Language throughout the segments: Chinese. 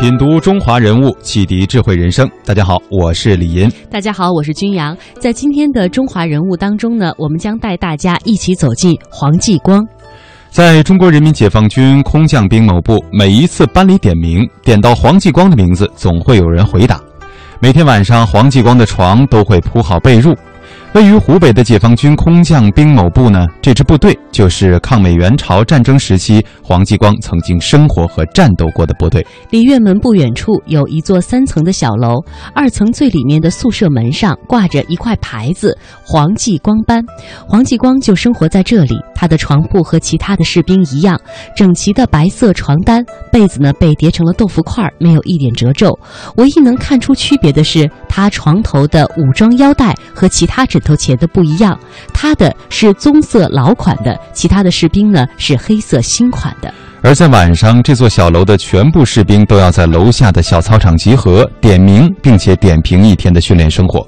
品读中华人物，启迪智慧人生。大家好，我是李银。大家好，我是君阳。在今天的中华人物当中呢，我们将带大家一起走进黄继光。在中国人民解放军空降兵某部，每一次班里点名，点到黄继光的名字，总会有人回答。每天晚上，黄继光的床都会铺好被褥。位于湖北的解放军空降兵某部呢，这支部队就是抗美援朝战争时期黄继光曾经生活和战斗过的部队。离院门不远处有一座三层的小楼，二层最里面的宿舍门上挂着一块牌子“黄继光班”，黄继光就生活在这里。他的床铺和其他的士兵一样，整齐的白色床单，被子呢被叠成了豆腐块，没有一点褶皱。唯一能看出区别的是，他床头的武装腰带和其他枕头前的不一样，他的是棕色老款的，其他的士兵呢是黑色新款的。而在晚上，这座小楼的全部士兵都要在楼下的小操场集合，点名，并且点评一天的训练生活。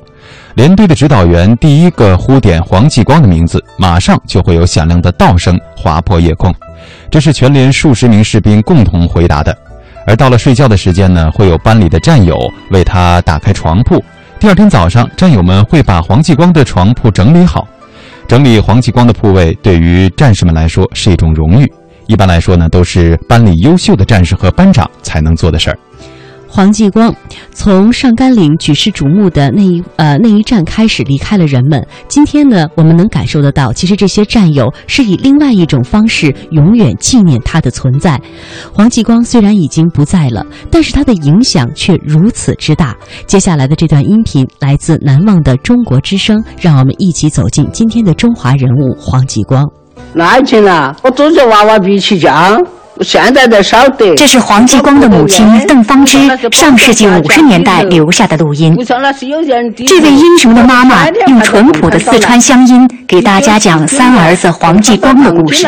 连队的指导员第一个呼点黄继光的名字，马上就会有响亮的道声划破夜空。这是全连数十名士兵共同回答的。而到了睡觉的时间呢，会有班里的战友为他打开床铺。第二天早上，战友们会把黄继光的床铺整理好。整理黄继光的铺位，对于战士们来说是一种荣誉。一般来说呢，都是班里优秀的战士和班长才能做的事儿。黄继光从上甘岭举世瞩目的那一呃那一战开始离开了人们。今天呢，我们能感受得到，其实这些战友是以另外一种方式永远纪念他的存在。黄继光虽然已经不在了，但是他的影响却如此之大。接下来的这段音频来自《难忘的中国之声》，让我们一起走进今天的中华人物黄继光。那近了，我做着娃娃鼻气酱。现在在烧得。这是黄继光的母亲邓芳芝上世纪五十年代留下的录音。这位英雄的妈妈用淳朴的四川乡音给大家讲三儿子黄继光的故事。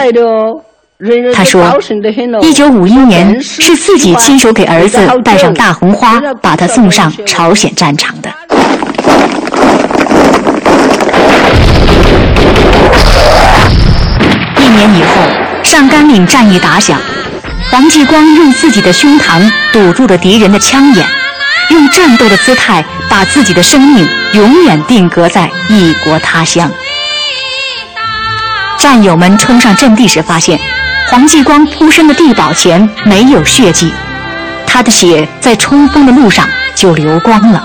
他说，一九五一年是自己亲手给儿子戴上大红花，把他送上朝鲜战场的。一年以后，上甘岭战役打响。黄继光用自己的胸膛堵住了敌人的枪眼，用战斗的姿态把自己的生命永远定格在异国他乡。战友们冲上阵地时，发现黄继光扑身的地堡前没有血迹，他的血在冲锋的路上就流光了。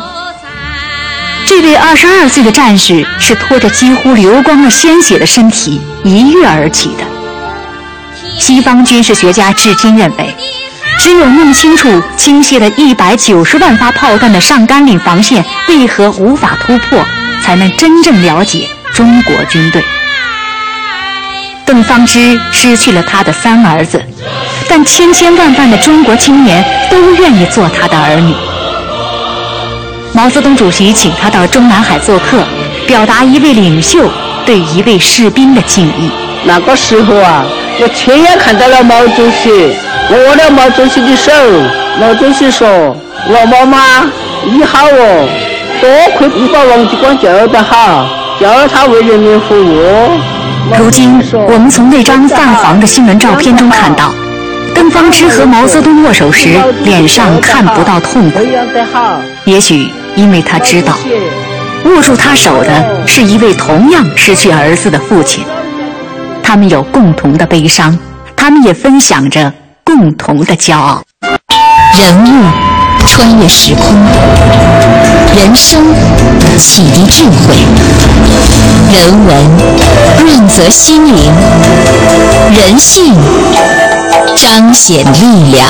这位二十二岁的战士是拖着几乎流光了鲜血的身体一跃而起的。西方军事学家至今认为，只有弄清楚倾泻了一百九十万发炮弹的上甘岭防线为何无法突破，才能真正了解中国军队。邓方芝失去了他的三儿子，但千千万万的中国青年都愿意做他的儿女。毛泽东主席请他到中南海做客，表达一位领袖对一位士兵的敬意。那个时候啊。我亲眼看到了毛主席握了毛主席的手，毛主席说：“我妈妈，你好哦，多亏你把王继光教得好，教他为人民服务。”如今，我们从那张泛黄的新闻照片中看到，邓芳芝和毛泽东握手时，脸上看不到痛苦。也许因为他知道，握住他手的是一位同样失去儿子的父亲。他们有共同的悲伤，他们也分享着共同的骄傲。人物穿越时空，人生启迪智慧，人文润泽心灵，人性彰显力量。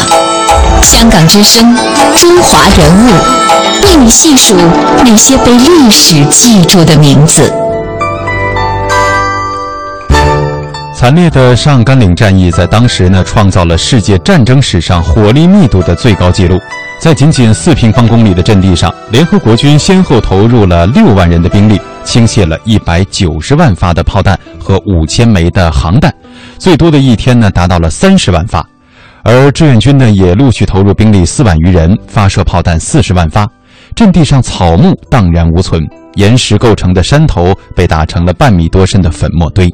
香港之声，中华人物，为你细数那些被历史记住的名字。惨烈的上甘岭战役在当时呢，创造了世界战争史上火力密度的最高纪录。在仅仅四平方公里的阵地上，联合国军先后投入了六万人的兵力，倾泻了一百九十万发的炮弹和五千枚的航弹，最多的一天呢达到了三十万发。而志愿军呢也陆续投入兵力四万余人，发射炮弹四十万发。阵地上草木荡然无存，岩石构成的山头被打成了半米多深的粉末堆。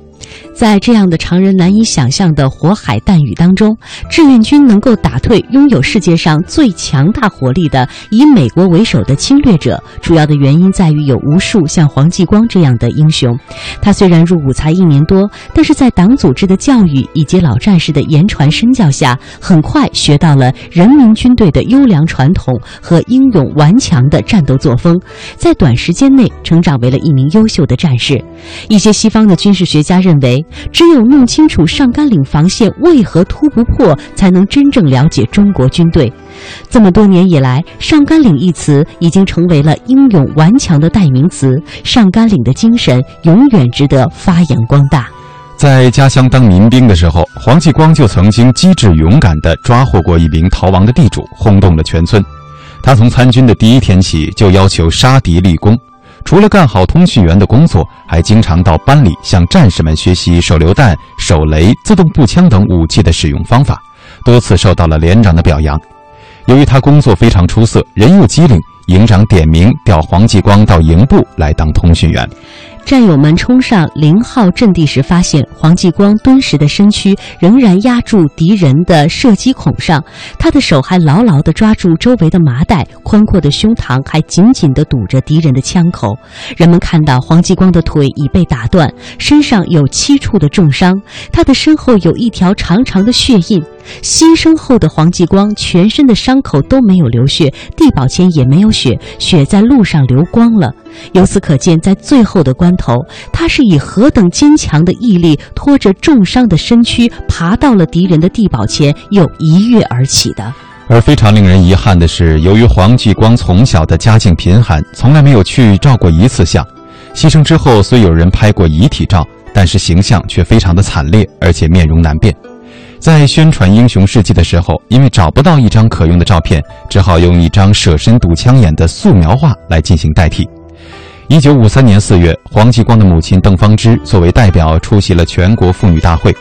在这样的常人难以想象的火海弹雨当中，志愿军能够打退拥有世界上最强大火力的以美国为首的侵略者，主要的原因在于有无数像黄继光这样的英雄。他虽然入伍才一年多，但是在党组织的教育以及老战士的言传身教下，很快学到了人民军队的优良传统和英勇顽强的战斗作风，在短时间内成长为了一名优秀的战士。一些西方的军事学家认为。只有弄清楚上甘岭防线为何突不破，才能真正了解中国军队。这么多年以来，“上甘岭”一词已经成为了英勇顽强的代名词。上甘岭的精神永远值得发扬光大。在家乡当民兵的时候，黄继光就曾经机智勇敢地抓获过一名逃亡的地主，轰动了全村。他从参军的第一天起，就要求杀敌立功。除了干好通讯员的工作，还经常到班里向战士们学习手榴弹、手雷、自动步枪等武器的使用方法，多次受到了连长的表扬。由于他工作非常出色，人又机灵，营长点名调黄继光到营部来当通讯员。战友们冲上零号阵地时，发现黄继光敦实的身躯仍然压住敌人的射击孔上，他的手还牢牢地抓住周围的麻袋，宽阔的胸膛还紧紧地堵着敌人的枪口。人们看到黄继光的腿已被打断，身上有七处的重伤，他的身后有一条长长的血印。牺牲后的黄继光全身的伤口都没有流血，地保前也没有血，血在路上流光了。由此可见，在最后的关头，他是以何等坚强的毅力，拖着重伤的身躯，爬到了敌人的地堡前，又一跃而起的。而非常令人遗憾的是，由于黄继光从小的家境贫寒，从来没有去照过一次相。牺牲之后，虽有人拍过遗体照，但是形象却非常的惨烈，而且面容难辨。在宣传英雄事迹的时候，因为找不到一张可用的照片，只好用一张舍身堵枪眼的素描画来进行代替。一九五三年四月，黄继光的母亲邓芳芝作为代表出席了全国妇女大会。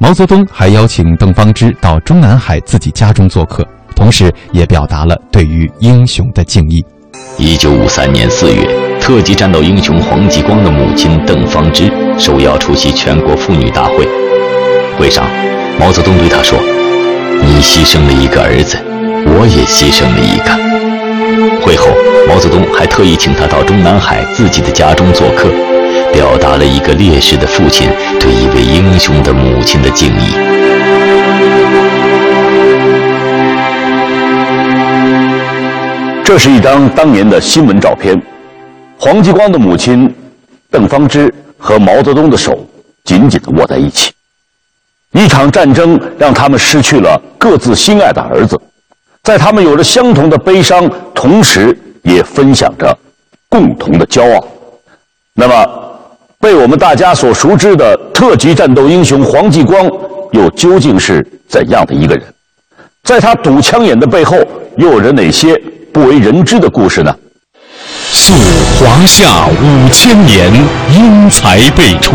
毛泽东还邀请邓芳芝到中南海自己家中做客，同时也表达了对于英雄的敬意。一九五三年四月，特级战斗英雄黄继光的母亲邓芳芝受邀出席全国妇女大会。会上，毛泽东对他说：“你牺牲了一个儿子，我也牺牲了一个。”会后，毛泽东还特意请他到中南海自己的家中做客，表达了一个烈士的父亲对一位英雄的母亲的敬意。这是一张当年的新闻照片，黄继光的母亲邓芳芝和毛泽东的手紧紧地握在一起。一场战争让他们失去了各自心爱的儿子。在他们有着相同的悲伤，同时也分享着共同的骄傲。那么，被我们大家所熟知的特级战斗英雄黄继光，又究竟是怎样的一个人？在他堵枪眼的背后，又有着哪些不为人知的故事呢？溯华夏五千年，英才辈出；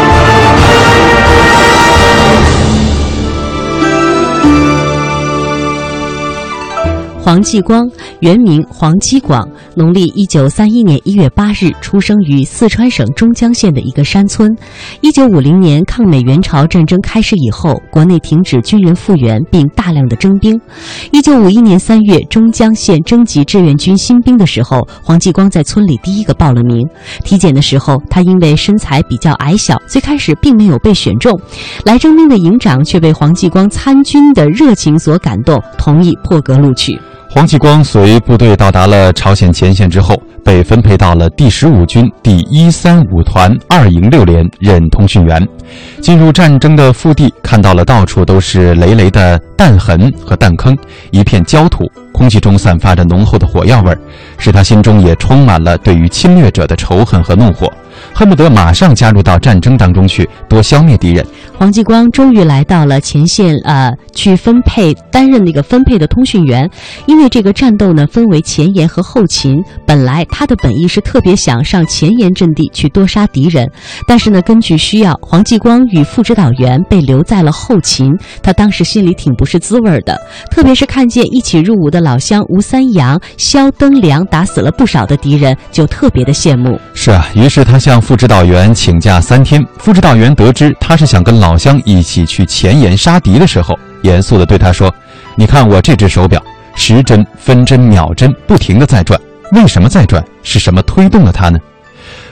黄继光原名黄基广，农历一九三一年一月八日出生于四川省中江县的一个山村。一九五零年抗美援朝战争开始以后，国内停止军人复员，并大量的征兵。一九五一年三月，中江县征集志愿军新兵的时候，黄继光在村里第一个报了名。体检的时候，他因为身材比较矮小，最开始并没有被选中。来征兵的营长却被黄继光参军的热情所感动，同意破格录取。黄继光随部队到达了朝鲜前线之后，被分配到了第十五军第一三五团二营六连任通讯员。进入战争的腹地，看到了到处都是累累的弹痕和弹坑，一片焦土，空气中散发着浓厚的火药味儿，使他心中也充满了对于侵略者的仇恨和怒火。恨不得马上加入到战争当中去，多消灭敌人。黄继光终于来到了前线，呃，去分配担任那个分配的通讯员。因为这个战斗呢，分为前沿和后勤。本来他的本意是特别想上前沿阵地去多杀敌人，但是呢，根据需要，黄继光与副指导员被留在了后勤。他当时心里挺不是滋味的，特别是看见一起入伍的老乡吴三阳、肖登良打死了不少的敌人，就特别的羡慕。是啊，于是他向。向副指导员请假三天，副指导员得知他是想跟老乡一起去前沿杀敌的时候，严肃地对他说：“你看我这只手表，时针、分针、秒针不停地在转，为什么在转？是什么推动了它呢？”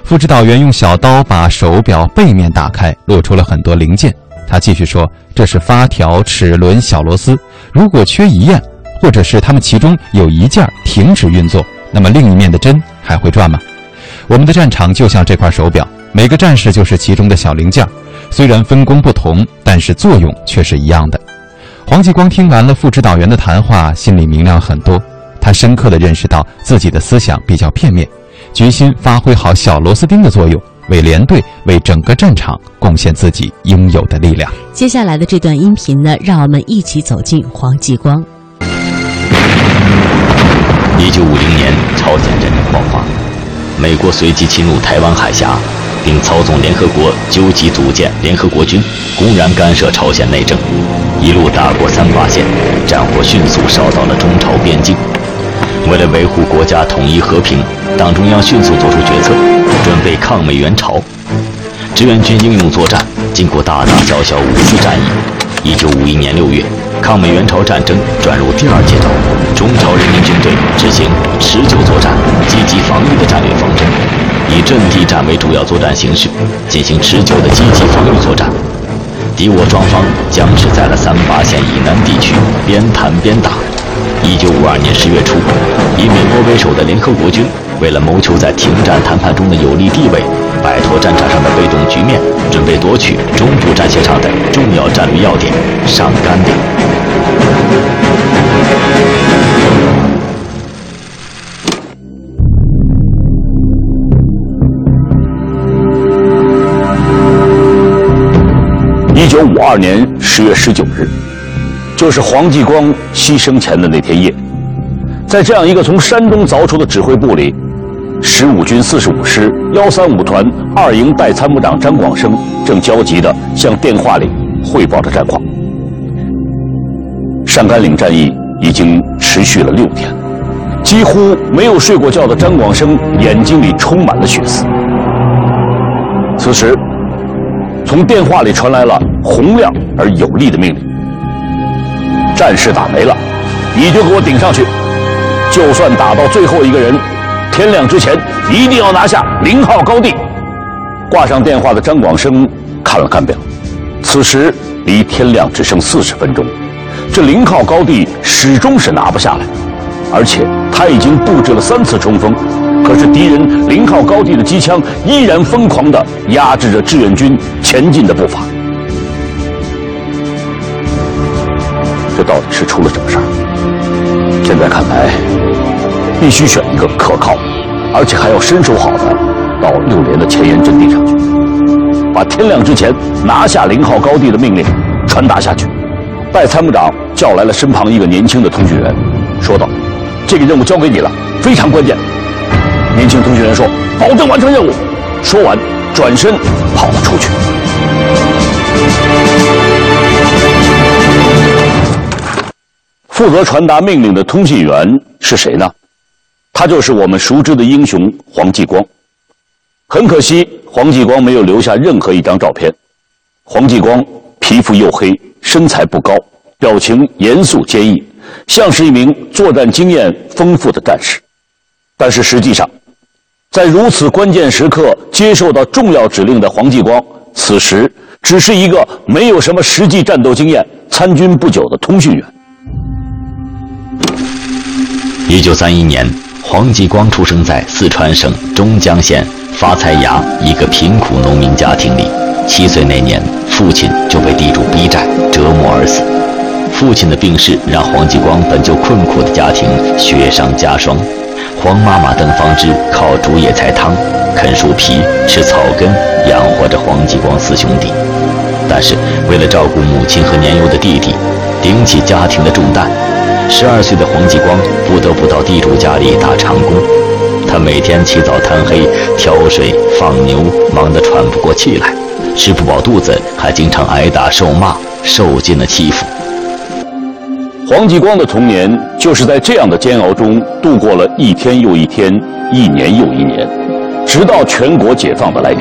副指导员用小刀把手表背面打开，露出了很多零件。他继续说：“这是发条、齿轮、小螺丝，如果缺一样，或者是它们其中有一件停止运作，那么另一面的针还会转吗？”我们的战场就像这块手表，每个战士就是其中的小零件，虽然分工不同，但是作用却是一样的。黄继光听完了副指导员的谈话，心里明亮很多。他深刻地认识到自己的思想比较片面，决心发挥好小螺丝钉的作用，为连队、为整个战场贡献自己应有的力量。接下来的这段音频呢，让我们一起走进黄继光。一九五零年，朝鲜战争爆发。美国随即侵入台湾海峡，并操纵联合国纠集组建联合国军，公然干涉朝鲜内政，一路打过三八线，战火迅速烧到了中朝边境。为了维护国家统一和平，党中央迅速作出决策，准备抗美援朝。志愿军英勇作战，经过大大小小五次战役，一九五一年六月。抗美援朝战争转入第二阶段，中朝人民军队执行持久作战、积极防御的战略方针，以阵地战为主要作战形式，进行持久的积极防御作战。敌我双方僵持在了三八线以南地区，边谈边打。一九五二年十月初，以美国为首的联合国军，为了谋求在停战谈判中的有利地位，摆脱战场上的被动局面，准备夺取中部战线上的重要战略要点上甘岭。一九五二年十月十九日，就是黄继光牺牲前的那天夜，在这样一个从山东凿出的指挥部里，十五军四十五师幺三五团二营代参谋长张广生正焦急地向电话里汇报着战况。上甘岭战役已经持续了六天，几乎没有睡过觉的张广生眼睛里充满了血丝。此时。从电话里传来了洪亮而有力的命令：“战事打没了，你就给我顶上去！就算打到最后一个人，天亮之前一定要拿下零号高地。”挂上电话的张广生看了看表，此时离天亮只剩四十分钟，这零号高地始终是拿不下来，而且他已经布置了三次冲锋。可是敌人零号高地的机枪依然疯狂地压制着志愿军前进的步伐，这到底是出了什么事儿？现在看来，必须选一个可靠，而且还要身手好的，到六连的前沿阵地上去，把天亮之前拿下零号高地的命令传达下去。代参谋长叫来了身旁一个年轻的通讯员，说道：“这个任务交给你了，非常关键。”年轻通讯员说：“保证完成任务。”说完，转身跑了出去。负责传达命令的通信员是谁呢？他就是我们熟知的英雄黄继光。很可惜，黄继光没有留下任何一张照片。黄继光皮肤黝黑，身材不高，表情严肃坚毅，像是一名作战经验丰富的战士。但是实际上，在如此关键时刻接受到重要指令的黄继光，此时只是一个没有什么实际战斗经验、参军不久的通讯员。一九三一年，黄继光出生在四川省中江县发财崖一个贫苦农民家庭里。七岁那年，父亲就被地主逼债折磨而死。父亲的病逝让黄继光本就困苦的家庭雪上加霜。黄妈妈邓芳芝靠煮野菜汤、啃树皮、吃草根养活着黄继光四兄弟。但是为了照顾母亲和年幼的弟弟，顶起家庭的重担。十二岁的黄继光不得不到地主家里打长工，他每天起早贪黑挑水放牛，忙得喘不过气来，吃不饱肚子，还经常挨打受骂，受尽了欺负。黄继光的童年就是在这样的煎熬中度过了一天又一天，一年又一年，直到全国解放的来临。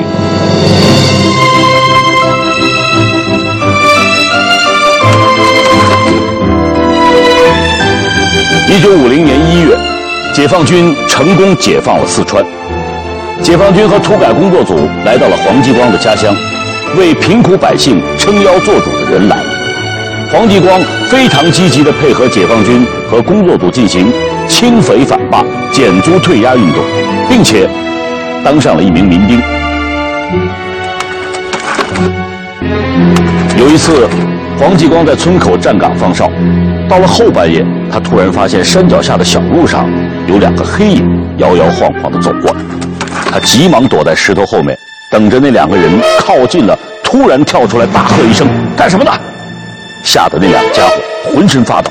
一九五零年一月，解放军成功解放了四川。解放军和土改工作组来到了黄继光的家乡，为贫苦百姓撑腰做主的人来了。黄继光非常积极地配合解放军和工作组进行清匪反霸、减租退押运动，并且当上了一名民兵。有一次，黄继光在村口站岗放哨，到了后半夜。他突然发现山脚下的小路上有两个黑影摇摇晃晃地走过来，他急忙躲在石头后面，等着那两个人靠近了，突然跳出来大喝一声：“干什么的？”吓得那两个家伙浑身发抖。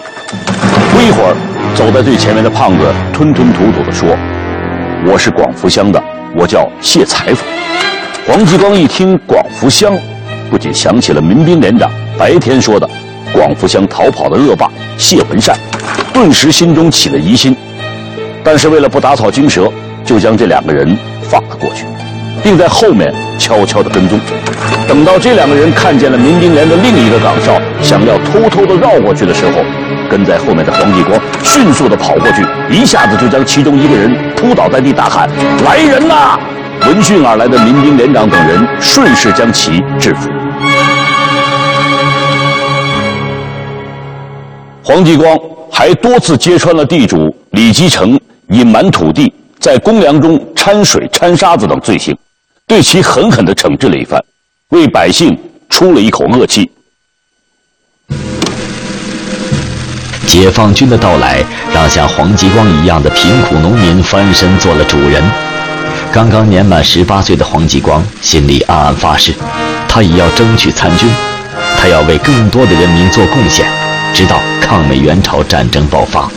不一会儿，走在最前面的胖子吞吞吐吐地说：“我是广福乡的，我叫谢裁缝。”黄继光一听广福乡，不禁想起了民兵连长白天说的广福乡逃跑的恶霸谢文善。顿时心中起了疑心，但是为了不打草惊蛇，就将这两个人放了过去，并在后面悄悄地跟踪。等到这两个人看见了民兵连的另一个岗哨，想要偷偷地绕过去的时候，跟在后面的黄继光迅速地跑过去，一下子就将其中一个人扑倒在地，大喊：“来人呐！”闻讯而来的民兵连长等人顺势将其制服。黄继光。还多次揭穿了地主李继成隐瞒土地、在公粮中掺水掺沙子等罪行，对其狠狠地惩治了一番，为百姓出了一口恶气。解放军的到来，让像黄继光一样的贫苦农民翻身做了主人。刚刚年满十八岁的黄继光心里暗暗发誓，他也要争取参军，他要为更多的人民做贡献。直到抗美援朝战争爆发，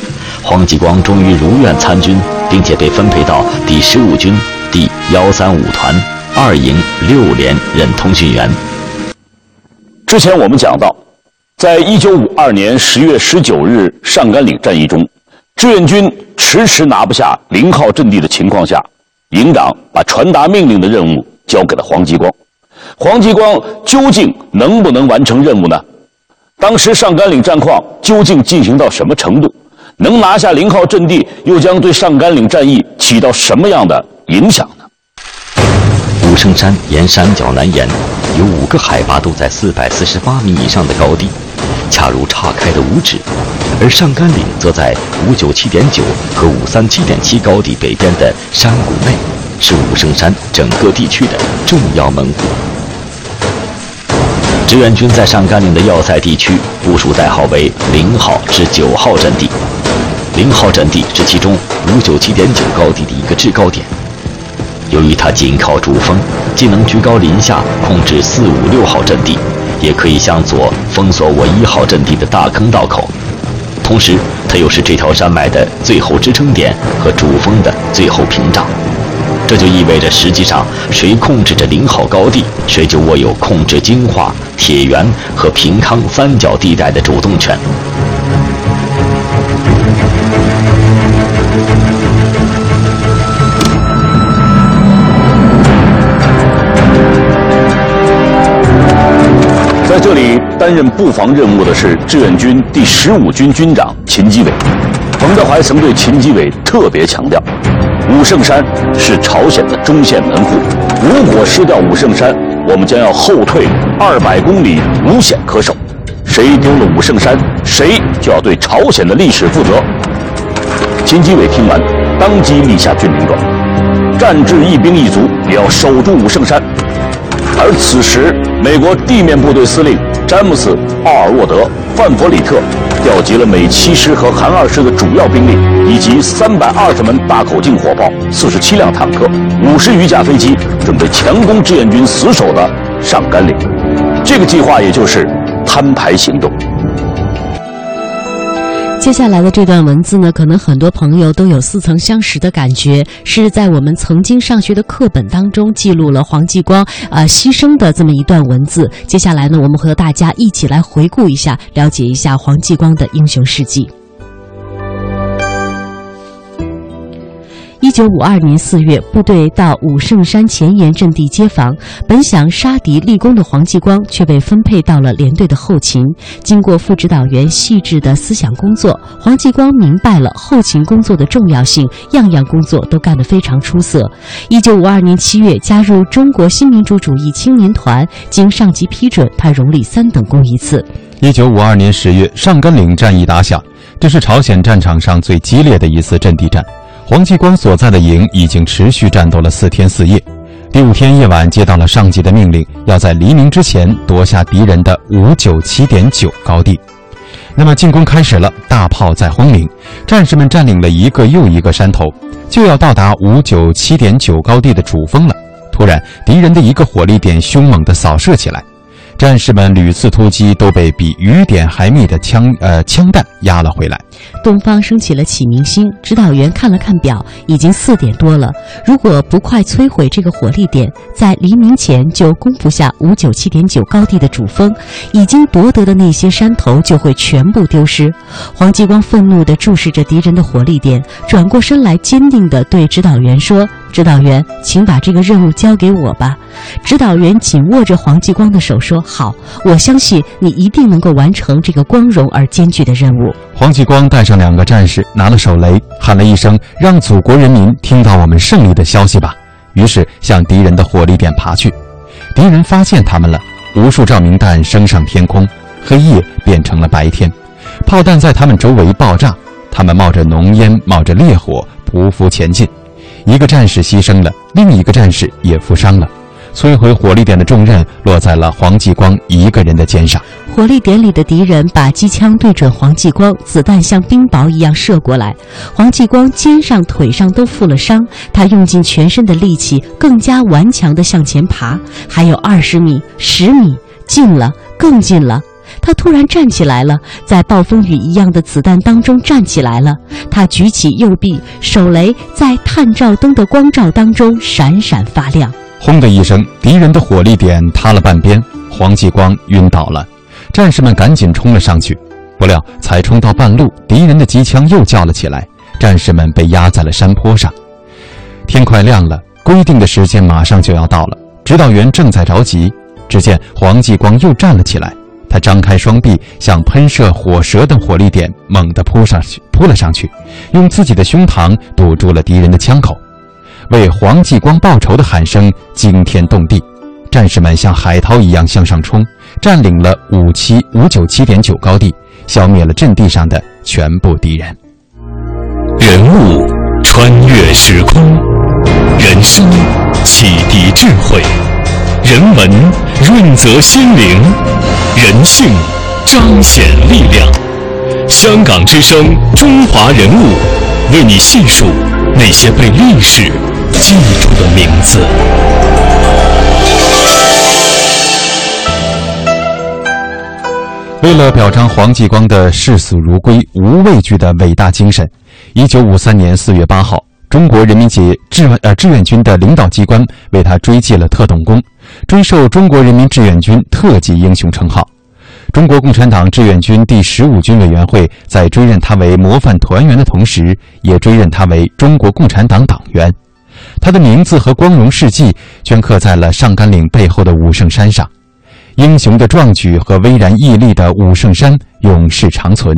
黄继光终于如愿参军，并且被分配到第十五军第幺三五团二营六连任通讯员。之前我们讲到，在一九五二年十月十九日上甘岭战役中，志愿军迟迟拿不下零号阵地的情况下，营长把传达命令的任务交给了黄继光。黄继光究竟能不能完成任务呢？当时上甘岭战况究竟进行到什么程度？能拿下零号阵地，又将对上甘岭战役起到什么样的影响呢？武圣山沿山脚南沿，有五个海拔都在四百四十八米以上的高地，恰如岔开的五指；而上甘岭则在五九七点九和五三七点七高地北边的山谷内，是武圣山整个地区的重要门户。志愿军在上甘岭的要塞地区部署代号为零号至九号阵地。零号阵地是其中五九七点九高地的一个制高点。由于它紧靠主峰，既能居高临下控制四五六号阵地，也可以向左封锁我一号阵地的大坑道口。同时，它又是这条山脉的最后支撑点和主峰的最后屏障。这就意味着，实际上谁控制着零号高地，谁就握有控制金华、铁原和平康三角地带的主动权。在这里担任布防任务的是志愿军第十五军军长秦基伟。彭德怀曾对秦基伟特别强调。武圣山是朝鲜的中线门户，如果失掉武圣山，我们将要后退二百公里，无险可守。谁丢了武圣山，谁就要对朝鲜的历史负责。秦基伟听完，当即立下军令状：战至一兵一卒，也要守住武圣山。而此时，美国地面部队司令詹姆斯·奥尔沃德·范弗里特调集了美七师和韩二师的主要兵力，以及三百二十门大口径火炮、四十七辆坦克、五十余架飞机，准备强攻志愿军死守的上甘岭。这个计划也就是摊牌行动。接下来的这段文字呢，可能很多朋友都有似曾相识的感觉，是在我们曾经上学的课本当中记录了黄继光呃牺牲的这么一段文字。接下来呢，我们和大家一起来回顾一下，了解一下黄继光的英雄事迹。一九五二年四月，部队到武圣山前沿阵地接防，本想杀敌立功的黄继光却被分配到了连队的后勤。经过副指导员细致的思想工作，黄继光明白了后勤工作的重要性，样样工作都干得非常出色。一九五二年七月，加入中国新民主主义青年团，经上级批准，他荣立三等功一次。一九五二年十月，上甘岭战役打响，这是朝鲜战场上最激烈的一次阵地战。黄继光所在的营已经持续战斗了四天四夜，第五天夜晚接到了上级的命令，要在黎明之前夺下敌人的五九七点九高地。那么进攻开始了，大炮在轰鸣，战士们占领了一个又一个山头，就要到达五九七点九高地的主峰了。突然，敌人的一个火力点凶猛地扫射起来。战士们屡次突击，都被比雨点还密的枪呃枪弹压了回来。东方升起了启明星，指导员看了看表，已经四点多了。如果不快摧毁这个火力点，在黎明前就攻不下五九七点九高地的主峰，已经夺得的那些山头就会全部丢失。黄继光愤怒地注视着敌人的火力点，转过身来，坚定地对指导员说：“指导员，请把这个任务交给我吧。”指导员紧握着黄继光的手说。好，我相信你一定能够完成这个光荣而艰巨的任务。黄继光带上两个战士，拿了手雷，喊了一声：“让祖国人民听到我们胜利的消息吧！”于是向敌人的火力点爬去。敌人发现他们了，无数照明弹升上天空，黑夜变成了白天，炮弹在他们周围爆炸，他们冒着浓烟，冒着烈火，匍匐前进。一个战士牺牲了，另一个战士也负伤了。摧毁火力点的重任落在了黄继光一个人的肩上。火力点里的敌人把机枪对准黄继光，子弹像冰雹一样射过来。黄继光肩上、腿上都负了伤，他用尽全身的力气，更加顽强地向前爬。还有二十米、十米，近了，更近了。他突然站起来了，在暴风雨一样的子弹当中站起来了。他举起右臂，手雷在探照灯的光照当中闪闪发亮。轰的一声，敌人的火力点塌了半边，黄继光晕倒了。战士们赶紧冲了上去，不料才冲到半路，敌人的机枪又叫了起来，战士们被压在了山坡上。天快亮了，规定的时间马上就要到了，指导员正在着急。只见黄继光又站了起来，他张开双臂，向喷射火舌等火力点猛地扑上去，扑了上去，用自己的胸膛堵住了敌人的枪口。为黄继光报仇的喊声惊天动地，战士们像海涛一样向上冲，占领了五七五九七点九高地，消灭了阵地上的全部敌人。人物穿越时空，人生启迪智慧，人文润泽心灵，人性彰显力量。香港之声，中华人物，为你细数那些被历史。记住的名字。为了表彰黄继光的视死如归、无畏惧的伟大精神，一九五三年四月八号，中国人民解志愿呃志愿军的领导机关为他追记了特等功，追授中国人民志愿军特级英雄称号。中国共产党志愿军第十五军委员会在追认他为模范团员的同时，也追认他为中国共产党党员。他的名字和光荣事迹镌刻在了上甘岭背后的武圣山上，英雄的壮举和巍然屹立的武圣山永世长存。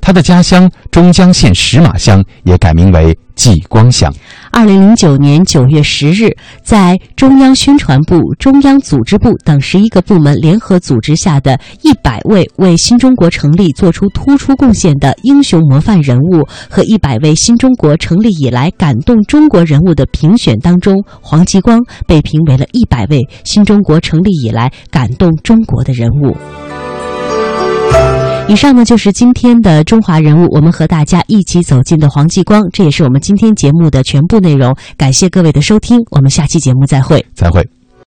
他的家乡中江县石马乡也改名为继光祥。二零零九年九月十日，在中央宣传部、中央组织部等十一个部门联合组织下的一百位为新中国成立做出突出贡献的英雄模范人物和一百位新中国成立以来感动中国人物的评选当中，黄继光被评为了一百位新中国成立以来感动中国的人物。以上呢就是今天的中华人物，我们和大家一起走进的黄继光，这也是我们今天节目的全部内容。感谢各位的收听，我们下期节目再会。再会。